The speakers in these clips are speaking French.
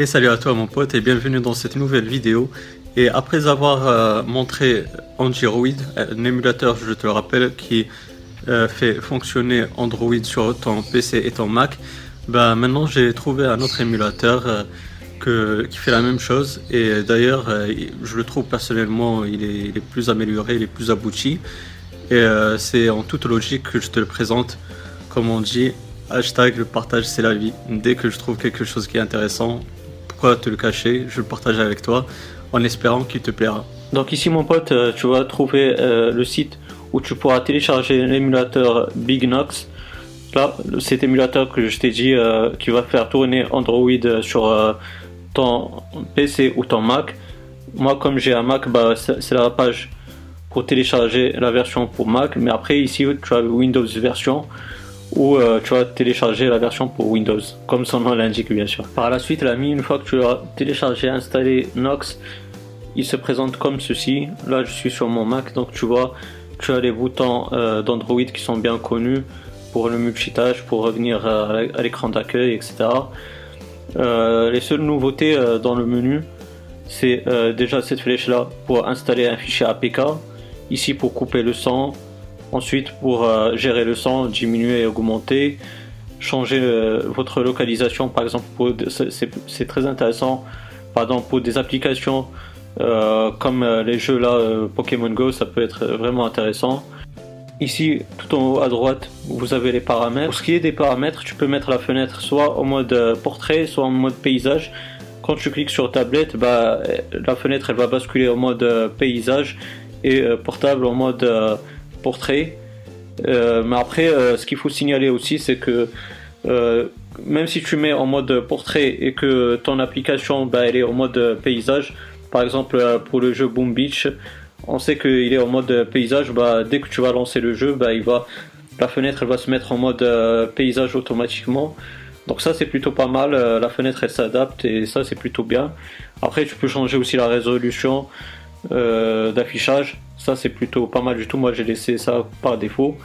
Et salut à toi mon pote et bienvenue dans cette nouvelle vidéo. Et après avoir euh, montré Android, un émulateur, je te le rappelle, qui euh, fait fonctionner Android sur ton PC et ton Mac, bah, maintenant j'ai trouvé un autre émulateur euh, qui fait la même chose. Et d'ailleurs, je le trouve personnellement, il est, il est, plus amélioré, il est plus abouti. Et c'est en toute logique que je te le présente, comme on dit, hashtag le partage c'est la vie. Dès que je trouve quelque chose qui est intéressant, pourquoi te le cacher Je le partage avec toi en espérant qu'il te plaira. Donc ici mon pote, euh, tu vas trouver euh, le site où tu pourras télécharger l'émulateur BigNox. Là, cet émulateur que je t'ai dit euh, qui va faire tourner Android sur ton PC ou ton Mac. Moi comme j'ai un Mac, bah, c'est la page pour télécharger la version pour Mac. Mais après ici tu as Windows version ou euh, tu vas télécharger la version pour Windows, comme son nom l'indique bien sûr. Par la suite, l'ami, une fois que tu as téléchargé et installé Nox, il se présente comme ceci. Là, je suis sur mon Mac, donc tu vois, tu as les boutons euh, d'Android qui sont bien connus pour le multitâche, pour revenir à, l'écran d'accueil, etc. Euh, les seules nouveautés dans le menu, c'est déjà cette flèche là pour installer un fichier APK, ici pour couper le son, Ensuite, pour euh, gérer le son, diminuer et augmenter, changer euh, votre localisation, par exemple, c'est très intéressant. Pardon, pour des applications euh, comme les jeux là, Pokémon Go, ça peut être vraiment intéressant. Ici, tout en haut à droite, vous avez les paramètres. Pour ce qui est des paramètres, tu peux mettre la fenêtre soit en mode portrait, soit en mode paysage. Quand tu cliques sur tablette, bah, la fenêtre elle va basculer en mode paysage et portable en mode portrait. Euh, mais après, euh, ce qu'il faut signaler aussi, c'est que euh, même si tu mets en mode portrait et que ton application bah, elle est en mode paysage, par exemple pour le jeu Boom Beach, on sait qu'il est en mode paysage, bah, dès que tu vas lancer le jeu, bah, il va, la fenêtre elle va se mettre en mode paysage automatiquement. Donc ça c'est plutôt pas mal, la fenêtre elle s'adapte et ça c'est plutôt bien. Après tu peux changer aussi la résolution d'affichage ça, c'est plutôt pas mal du tout. Moi, j'ai laissé ça par défaut.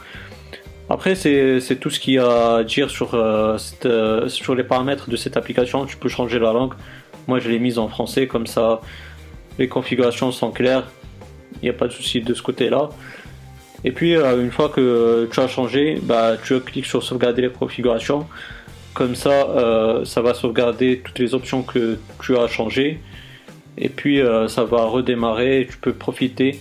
Après, c'est tout ce qu'il y a à dire sur, euh, euh, sur les paramètres de cette application. Tu peux changer la langue. Moi, je l'ai mise en français, comme ça, les configurations sont claires. Il n'y a pas de souci de ce côté-là. Et puis, euh, une fois que tu as changé, bah, tu cliques sur sauvegarder les configurations. Comme ça, ça va sauvegarder toutes les options que tu as changées. Et puis, ça va redémarrer. Et tu peux profiter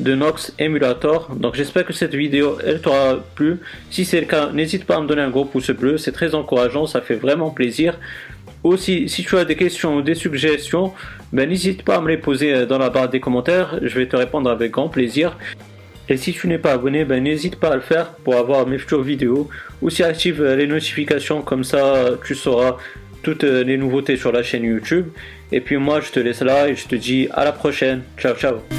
de Nox Emulator. Donc j'espère que cette vidéo elle t'aura plu. Si c'est le cas, n'hésite pas à me donner un gros pouce bleu, c'est très encourageant, ça fait vraiment plaisir. Aussi, si tu as des questions ou des suggestions, ben, n'hésite pas à me les poser euh, dans la barre des commentaires, je vais te répondre avec grand plaisir. Et si tu n'es pas abonné, ben, n'hésite pas à le faire pour avoir mes futures vidéos. Aussi active euh, les notifications, comme ça tu sauras toutes euh, les nouveautés sur la chaîne YouTube. Et puis moi je te laisse là et je te dis à la prochaine. Ciao ciao